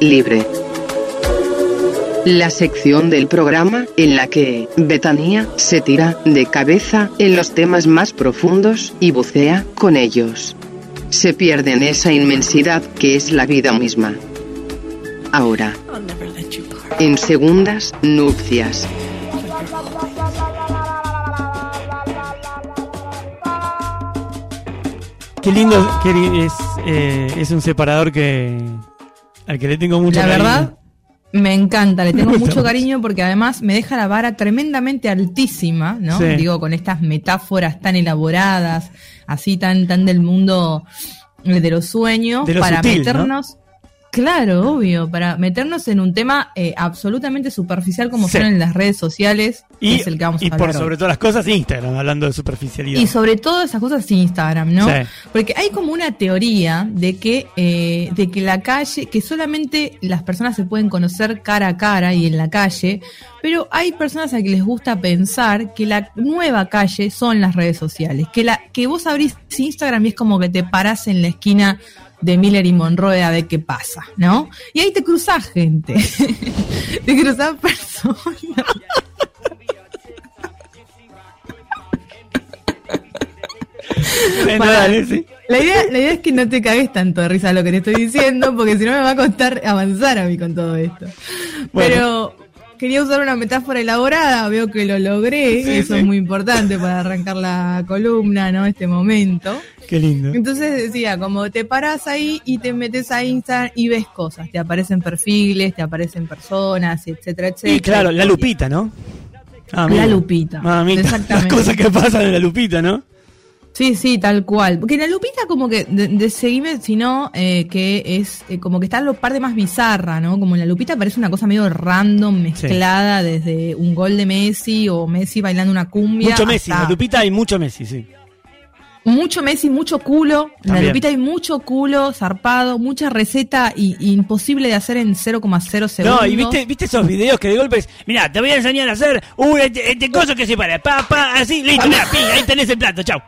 Libre. La sección del programa en la que Betania se tira de cabeza en los temas más profundos y bucea con ellos. Se pierde en esa inmensidad que es la vida misma. Ahora, en segundas nupcias. Qué lindo es, eh, es un separador que al que le tengo mucho La cariño. verdad, me encanta, le tengo mucho cariño porque además me deja la vara tremendamente altísima, ¿no? Sí. Digo, con estas metáforas tan elaboradas, así tan, tan del mundo de los sueños, De lo para sutil, ¿no? Claro, obvio, para meternos en un tema eh, absolutamente superficial como Sí. son en las redes sociales, Y, es el que vamos a y hablar por sobre todas las cosas, Instagram, hablando de superficialidad. Y sobre todo esas cosas Instagram, ¿no? Sí. Porque hay como una teoría de que, eh, de que la calle, que solamente las personas se pueden conocer cara a cara y en la calle, pero hay personas a que les gusta pensar que la nueva calle son las redes sociales, que la, que vos abrís Instagram y es como que te parás en la esquina de Miller y Monroe a ver qué pasa, ¿no? Y ahí te cruzás gente, te cruzás personas. La idea, la idea es que no te cagues tanto de risa lo que te estoy diciendo, porque si no me va a costar avanzar a mí con todo esto. Bueno. Pero quería usar una metáfora elaborada, veo que lo logré, Sí, eso sí. es muy importante para arrancar la columna, ¿no? Este momento. Qué lindo. Entonces decía, como te parás ahí y te metes a Instagram y ves cosas, te aparecen perfiles, te aparecen personas, etcétera, etcétera. Y claro, la lupita, ¿no? Ah, La lupita, Mamita, las exactamente. cosas que pasan en la lupita, ¿no? Sí, sí, tal cual. Porque la lupita como que, de, de seguime, sino eh, que es eh, como que está la parte más bizarra, ¿no? Como la lupita parece una cosa medio random, mezclada desde un gol de Messi o Messi bailando una cumbia. Mucho Messi, la lupita hay mucho Messi, sí. Mucho Messi, mucho culo. En la lupita hay mucho culo, zarpado, mucha receta y, y imposible de hacer en 0,0 segundos. No, y viste, viste esos videos que de golpe es, mirá, te voy a enseñar a hacer un este, este coso que se para, pa, pa, así, listo, mirá, ahí tenés el plato, chau.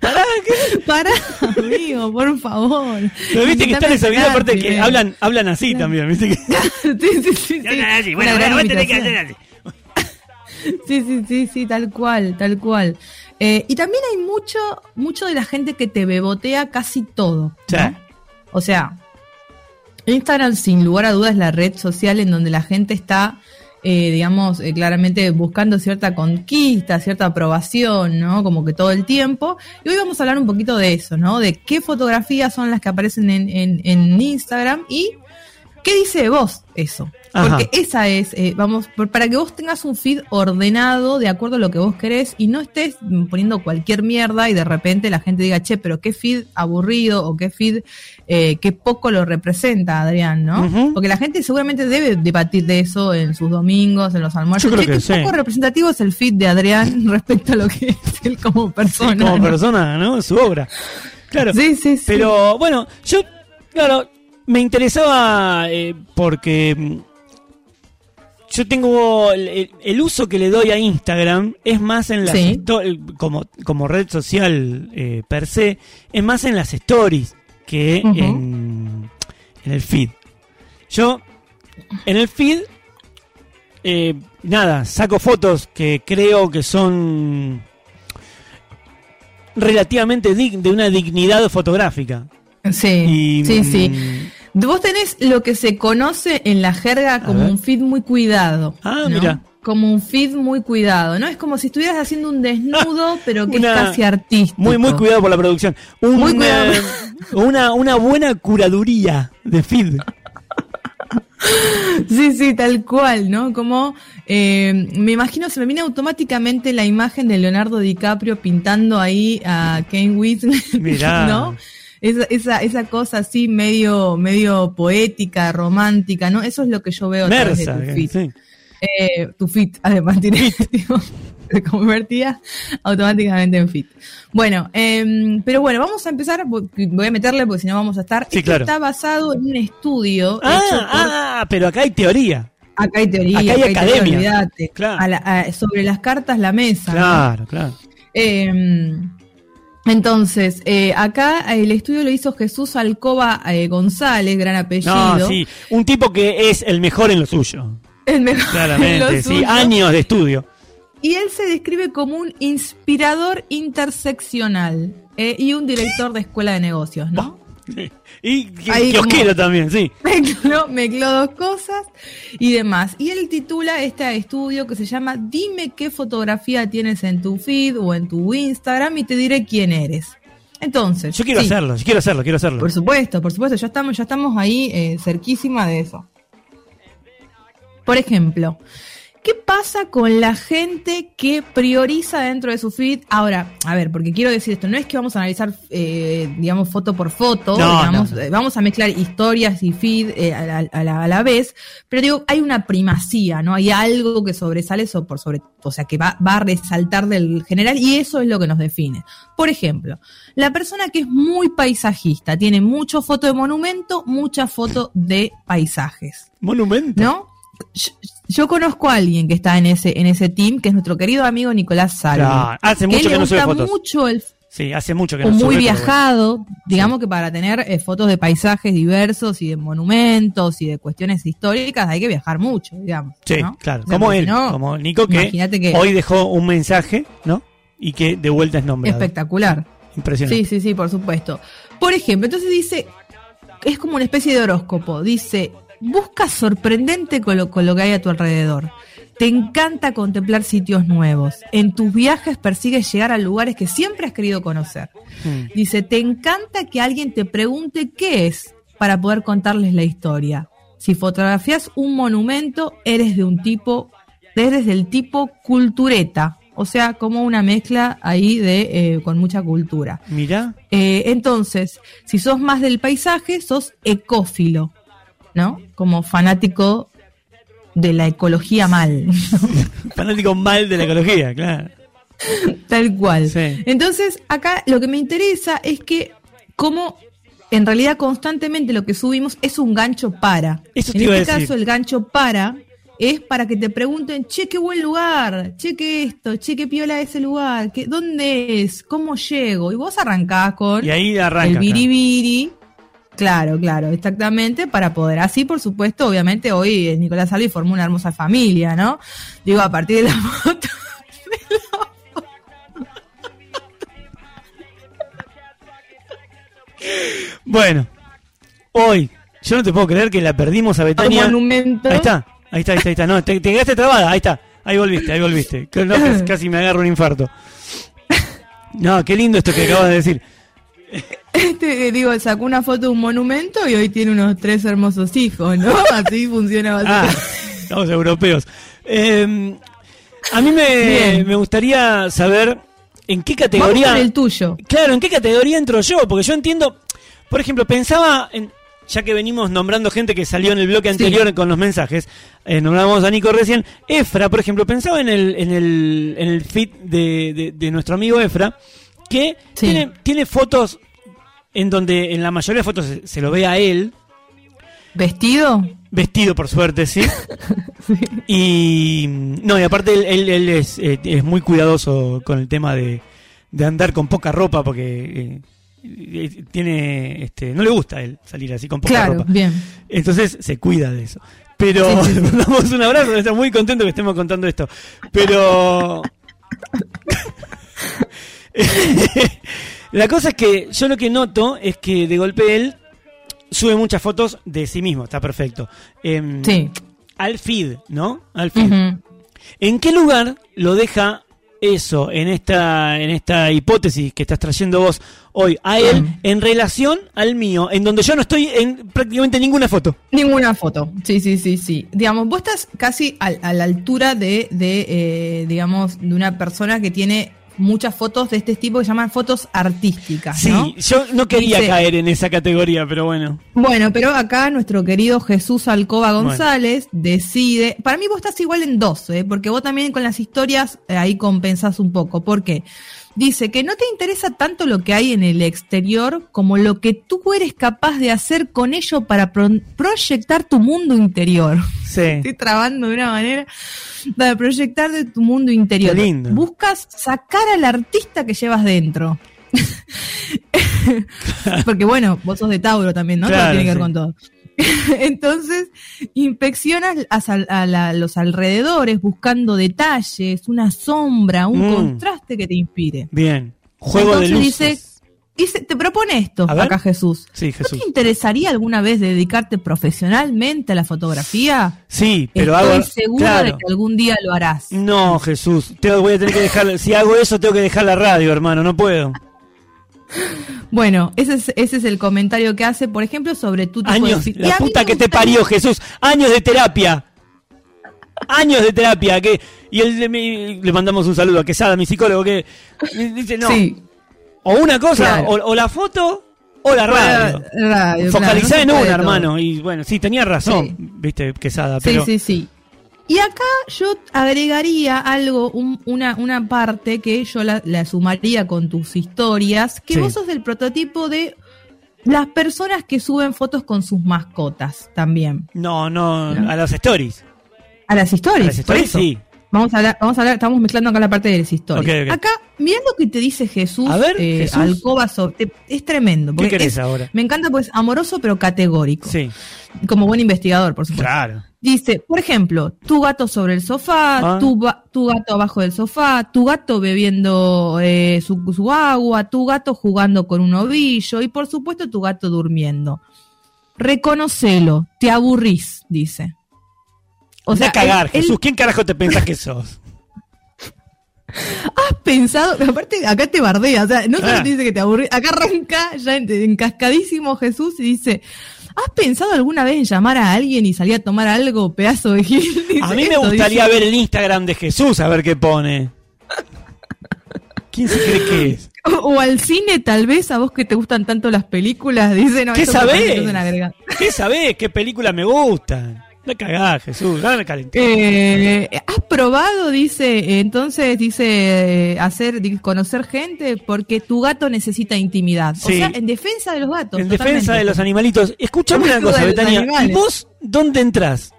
Pará, ¿qué? Pará, amigo, por favor. Pero viste que están esos videos aparte que hablan, hablan así también, viste que. sí, sí, sí, sí. Hablan así, bueno, bueno, vos tenés que hacer así. Sí, sí, sí, sí, tal cual, tal cual. Eh, y también hay mucho, mucho de la gente que te bebotea casi todo. Sí. O sea, Instagram sin lugar a dudas es la red social en donde la gente está, eh, digamos, eh, claramente buscando cierta conquista, cierta aprobación, ¿no? Como que todo el tiempo. Y hoy vamos a hablar un poquito de eso, ¿no? De qué fotografías son las que aparecen en, en, en Instagram y qué dice de vos eso. Ajá. Porque esa es, eh, vamos, para que vos tengas un feed ordenado de acuerdo a lo que vos querés y no estés poniendo cualquier mierda y de repente la gente diga, che, pero qué feed aburrido o qué feed eh, qué poco lo representa Adrián, ¿no? Porque la gente seguramente debe debatir de eso en sus domingos, en los almuerzos. Yo creo Che, que qué sí. poco representativo es el feed de Adrián respecto a lo que es él como persona. Como ¿no? persona, ¿no? Su obra. Claro. Sí, sí, sí. Pero bueno, yo, claro, me interesaba eh, porque mm, yo tengo el, uso que le doy a Instagram es más en las Sí. como como red social eh, per se es más en las stories que en, en el feed. Yo en el feed eh, nada saco fotos que creo que son relativamente de una dignidad fotográfica. Sí, Y, sí, sí. Vos tenés lo que se conoce en la jerga como un feed muy cuidado. Ah, ¿no? mira. Como un feed muy cuidado, ¿no? Es como si estuvieras haciendo un desnudo, pero que Una- es casi artístico. Muy, muy cuidado por la producción. Un, Muy cuidado. eh, una, una buena curaduría de feed. Sí, sí, tal cual, ¿no? Como eh, me imagino, se me viene automáticamente la imagen de Leonardo DiCaprio pintando ahí a Kane Mirá. ¿no? Esa, esa, esa cosa así medio, medio poética, romántica, ¿no? Eso es lo que yo veo a través Mersa. de tu feed. sí. Eh, tu fit, además, tiene, se convertía automáticamente en fit. Bueno, em, pero bueno, vamos a empezar, voy a meterle porque si no vamos a estar. Sí, Esto claro. está basado en un estudio Ah, hecho por ah, pero acá hay teoría. Acá hay teoría, Acá hay teoría, academia. olvídate. Claro. A la- a- sobre las cartas la mesa. ¿no? Claro, claro. Eh, Entonces, eh, acá el estudio lo hizo Jesús Alcoba eh, González, gran apellido. No, sí, un tipo que es el mejor en lo suyo. El mejor en Claramente, lo sí, suyo. años de estudio. Y él se describe como un inspirador interseccional eh, y un director de escuela de negocios, ¿no? Sí. Y como- también, sí. Mezcló, mezcló dos cosas y demás. Y él titula este estudio que se llama Dime qué fotografía tienes en tu feed o en tu Instagram y te diré quién eres. Entonces, Yo quiero sí, hacerlo, yo quiero hacerlo, quiero hacerlo. Por supuesto, por supuesto, ya estamos, ya estamos ahí eh, cerquísima de eso. Por ejemplo, ¿qué pasa con la gente que prioriza dentro de su feed? Ahora, a ver, porque quiero decir esto, no es que vamos a analizar, eh, digamos, foto por foto, No, digamos, no, eh, vamos a mezclar historias y feed eh, a, la, a la- a la vez, pero digo, hay una primacía, ¿no? Hay algo que sobresale so- por sobre, o sea, que va, va a resaltar del general y eso es lo que nos define. Por ejemplo, la persona que es muy paisajista, tiene mucho foto de monumento, mucha foto de paisajes, Monumento. ¿no? Yo, conozco a alguien que está en ese, en ese team, que es nuestro querido amigo Nicolás Salvi. Claro, hace que mucho que le no sube gusta fotos. mucho el Sí, hace mucho que no sube. muy bueno. viajado, digamos que para tener eh, fotos de paisajes diversos y de monumentos y de cuestiones históricas hay que viajar mucho, digamos. Sí, ¿no? claro. O sea, como él, no, como Nico, que, que- hoy dejó un mensaje, ¿no? Y que de vuelta es nombrado. espectacular. Impresionante. Sí, sí, sí, por supuesto. Por ejemplo, entonces dice, es como una especie de horóscopo, dice, busca sorprendente con lo, con lo que hay a tu alrededor. Te encanta contemplar sitios nuevos. En tus viajes persigues llegar a lugares que siempre has querido conocer. Mm. Dice, te encanta que alguien te pregunte qué es para poder contarles la historia. Si fotografías un monumento, eres de un tipo, eres del tipo cultureta. O sea, como una mezcla ahí de eh, con mucha cultura. Mirá, Eh, entonces, si sos más del paisaje, sos ecófilo, ¿no? Como fanático de la ecología mal, fanático mal de la ecología, claro. tal cual. Sí. Entonces, acá lo que me interesa es que como en realidad constantemente lo que subimos es un gancho para. Eso en este caso, el gancho para es para que te pregunten, che, qué buen lugar, che, qué esto, che, qué piola ese lugar, ¿Qué, ¿dónde es? ¿Cómo llego? Y vos arrancás con Y ahí arranca. el biribiri. Claro, claro, exactamente, para poder así, por supuesto, obviamente hoy eh, Nicolás Salvi formó una hermosa familia, ¿no? Digo, a partir de la foto. Bueno, hoy, yo no te puedo creer que la perdimos a Betania. monumento. Ahí está, ahí está, ahí está, ahí está. No, te, te quedaste trabada, ahí está. Ahí volviste, ahí volviste. No, casi, casi me agarro un infarto. No, qué lindo esto que acabas de decir. Este, digo, sacó una foto de un monumento y hoy tiene unos tres hermosos hijos, ¿no? Así funciona Ah, básicamente. estamos europeos. Eh, a mí me, me gustaría saber en qué Vamos categoría. con el tuyo. Claro, ¿en qué categoría entro yo? Porque yo entiendo, por ejemplo, pensaba en, ya que venimos nombrando gente que salió en el bloque anterior con los mensajes, eh, nombramos a Nico recién, Efra, por ejemplo, pensaba en el, en el, en el feed de, de- de nuestro amigo Efra, que Sí. tiene, tiene fotos en donde en la mayoría de fotos se, se lo ve a él, ¿Vestido? vestido por suerte, ¿sí? Y no, y aparte él, él- él es, eh, es muy cuidadoso con el tema de, de andar con poca ropa porque eh, eh, tiene este no le gusta a él salir así con poca Claro, ropa. bien. Entonces se cuida de eso. Pero Sí, sí, damos un abrazo, está muy contento que estemos contando esto. Pero la cosa es que yo lo que noto es que de golpe él sube muchas fotos de sí mismo, está perfecto. Em, Sí. Al feed, ¿no? Al feed. ¿En qué lugar lo deja eso en esta en esta hipótesis que estás trayendo vos hoy a él Mm. en relación al mío, en donde yo no estoy en prácticamente ninguna foto? Ninguna foto. Sí, sí, sí, sí. Digamos, vos estás casi a, la altura de, de eh, digamos, de una persona que tiene muchas fotos de este tipo que se llaman fotos artísticas, Sí, ¿no? yo no quería Dice- caer en esa categoría, pero bueno. Bueno, pero acá nuestro querido Jesús Alcoba González decide. Para mí vos estás igual en dos, ¿eh? porque vos también con las historias eh, ahí compensás un poco. ¿Por qué? Dice que no te interesa tanto lo que hay en el exterior como lo que tú eres capaz de hacer con ello para pro- proyectar tu mundo interior. Sí. Estoy trabando de una manera para proyectar de tu mundo interior. Qué lindo. Buscas sacar al artista que llevas dentro. Porque bueno, vos sos de Tauro también, ¿no? Claro, Todo tiene que ver sí. con todo. Entonces, inspeccionas a, la- los alrededores buscando detalles, una sombra, un Mm. contraste que te inspire. Bien. Juego Entonces de luces. dice- Y se- te propone esto acá Jesús. Sí, ¿No Jesús. te interesaría alguna vez dedicarte profesionalmente a la fotografía? Sí, pero Estoy hago. claro. de que algún día lo harás. No, Jesús. Te voy a tener que dejar. Si hago eso, tengo que dejar la radio, hermano. No puedo. Bueno, ese es, ese es el comentario que hace, por ejemplo, sobre tu tipo de Años. Y La puta que te parió, Jesús. Años de terapia. Años de terapia. Que, y él, le, mandamos un saludo a Quesada, mi psicólogo, que dice: no. Sí, O una cosa, Claro. o, o la foto, o la radio. radio, Focalizá claro, en no una, hermano. Y bueno, sí, tenía razón, Sí. viste, Quesada. Sí, Pero sí, sí. Y acá yo agregaría algo, un- una, una parte que yo la, la sumaría con tus historias, que Sí. vos sos del prototipo de las personas que suben fotos con sus mascotas también. no, no, No. a las stories. A las A historias. las por stories, eso. sí. Vamos a hablar, vamos a hablar, estamos mezclando acá la parte de las historias. Acá, mirá lo que te dice Jesús, A ver, eh, Jesús. Alcoba sobre- es tremendo. ¿Qué querés es- ahora? Me encanta pues amoroso pero categórico. Sí, Como buen investigador, por supuesto. claro. Dice, por ejemplo, tu gato sobre el sofá, Ah. tu gato abajo del sofá, tu gato bebiendo eh, su, su agua, tu gato jugando con un ovillo y por supuesto tu gato durmiendo. Reconocelo, te aburrís, dice. O sea, cagar, él- él- Jesús. ¿Quién carajo te pensás que sos? has pensado, aparte acá te bardea, o sea, no solo Ah. te dice que te aburrís, acá arranca ya en- encascadísimo Jesús y dice, ¿has pensado alguna vez en llamar a alguien y salir a tomar algo, pedazo de gil? Dice A mí me esto, gustaría dice. ver el Instagram de Jesús a ver qué pone. ¿Quién se cree que es? O al cine, tal vez, a vos que te gustan tanto las películas, dice, no, ¿Qué sabés? ¿Qué sabés? ¿Qué películas me gustan? No cagás, Jesús. Dame calentar. Eh, ¿Has probado, dice, entonces, dice, eh, hacer, conocer gente? Porque tu gato necesita intimidad. O Sí. sea, en defensa de los gatos. en defensa de los animalitos. Escuchame una cosa, Betania. ¿Y vos dónde entrás?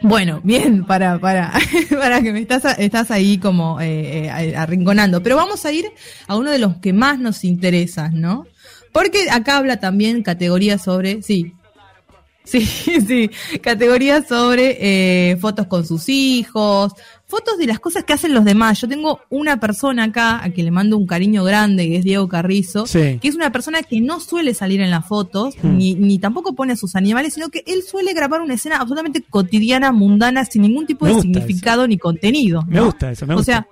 Bueno, bien, para, para, para que me estás, estás ahí como eh, eh, arrinconando. Pero vamos a ir a uno de los que más nos interesan, ¿no? Porque acá habla también categorías sobre, sí, sí, sí, categorías sobre eh, fotos con sus hijos, fotos de las cosas que hacen los demás. Yo tengo una persona acá a quien le mando un cariño grande, que es Diego Carrizo, Sí. que es una persona que no suele salir en las fotos, Hmm. ni, ni tampoco pone a sus animales, sino que él suele grabar una escena absolutamente cotidiana, mundana, sin ningún tipo Me de significado ni contenido. Me gusta eso, me O gusta. sea,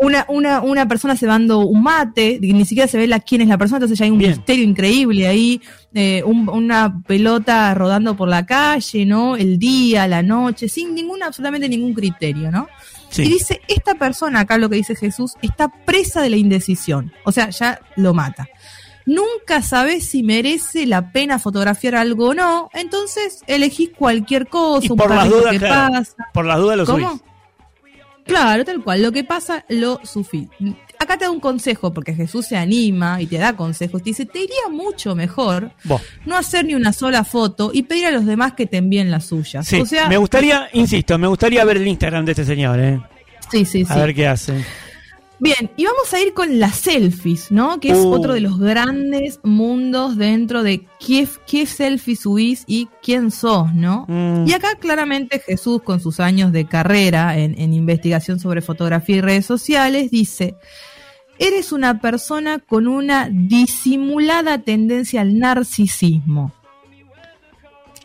una, una, una persona se dando un mate, ni siquiera se ve la, quién es la persona, entonces ya hay un Bien. misterio increíble ahí, eh, un- una pelota rodando por la calle, ¿no? El día, la noche, sin ningún, absolutamente ningún criterio, ¿no? Sí. Y dice, esta persona, acá lo que dice Jesús, está presa de la indecisión. O sea, ya lo mata. Nunca sabes si merece la pena fotografiar algo o no, entonces elegís cualquier cosa, y un por las dudas, que claro, pasa. por las dudas lo ¿Cómo? subís. Claro, tal cual. Lo que pasa, lo sufí. Acá te da un consejo, porque Jesús se anima y te da consejos. Te dice, te iría mucho mejor Vos. no hacer ni una sola foto y pedir a los demás que te envíen las suyas. Sí, o sea, me gustaría, insisto, me gustaría ver el Instagram de este señor, ¿eh? sí, sí, A sí. ver qué hace. Bien, y vamos a ir con las selfies, ¿no? Que es Uh. otro de los grandes mundos dentro de qué, qué selfie subís y quién sos, ¿no? Mm. Y acá claramente Jesús, con sus años de carrera en, en investigación sobre fotografía y redes sociales, dice, eres una persona con una disimulada tendencia al narcisismo.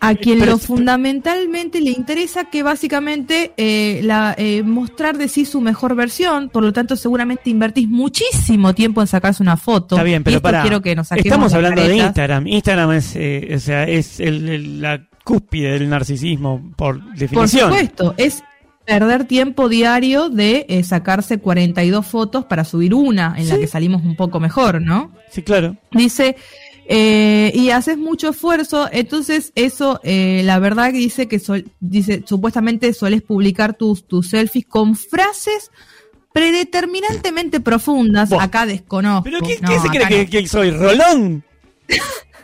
A quien Pero- lo fundamentalmente le interesa que básicamente eh, la, eh, mostrar de sí su mejor versión, por lo tanto seguramente invertís muchísimo tiempo en sacarse una foto. Está bien, pero para. quiero que nos Estamos hablando de. Instagram. Instagram es, eh, o sea, es el- el- la cúspide del narcisismo por Por definición. supuesto, es perder tiempo diario de eh, sacarse 42 fotos para subir una en la que salimos un poco mejor, ¿no? Sí, claro. Dice, eh, y haces mucho esfuerzo, entonces eso, eh, la verdad que dice que sol- dice, supuestamente sueles publicar tus, tus selfies con frases predeterminantemente profundas. Acá desconozco. ¿Pero qué, No, qué se cree que, que soy? ¿Rolón?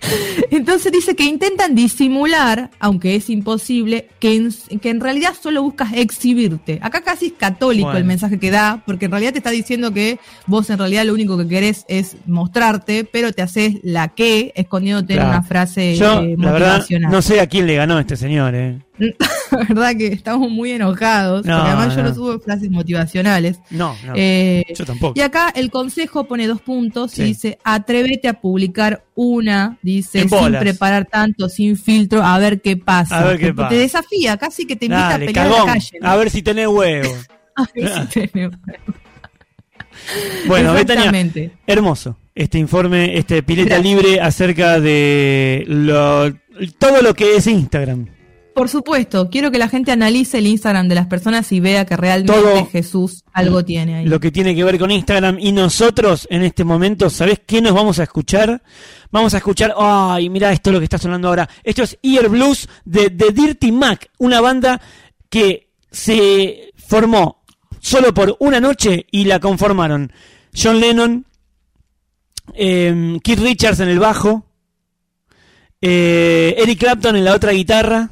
Entonces dice que intentan disimular, aunque es imposible, que en, que en realidad solo buscas exhibirte. Acá casi es católico Bueno. el mensaje que da, porque en realidad te está diciendo que vos en realidad lo único que querés es mostrarte, pero te haces la que escondiéndote en Claro. una frase Yo, eh, la verdad, motivacional. no sé a quién le ganó este señor, ¿eh? La verdad que estamos muy enojados, No, porque además yo no. subo frases motivacionales. No, no. Eh, yo tampoco. y acá el consejo pone dos puntos Sí. y dice, atrévete a publicar una, dice, sin preparar tanto, sin filtro, a ver qué pasa. A ver qué te, pasa. te desafía, casi que te invita Dale, a pelear cagón. a la calle. A ver si tenés huevo. A ver si tenés- Bueno, Betania, hermoso este informe, este pileta Gracias. libre acerca de lo, todo lo que es Instagram. Por supuesto, quiero que la gente analice el Instagram de las personas y vea que realmente Todo- Jesús algo tiene ahí. Lo que tiene que ver con Instagram y nosotros en este momento, ¿sabés qué nos vamos a escuchar? Vamos a escuchar, ay, mira esto es lo que está sonando ahora. Esto es Ear Blues de The Dirty Mac, una banda que se formó solo por una noche y la conformaron John Lennon, eh, Keith Richards en el bajo, eh, Eric Clapton en la otra guitarra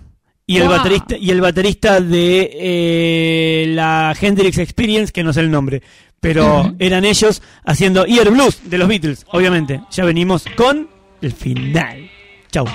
y el Wow. baterista y el baterista de eh, la Hendrix Experience que no sé el nombre pero eran ellos haciendo Ear Blues de los Beatles obviamente. Ya venimos con el final. Chau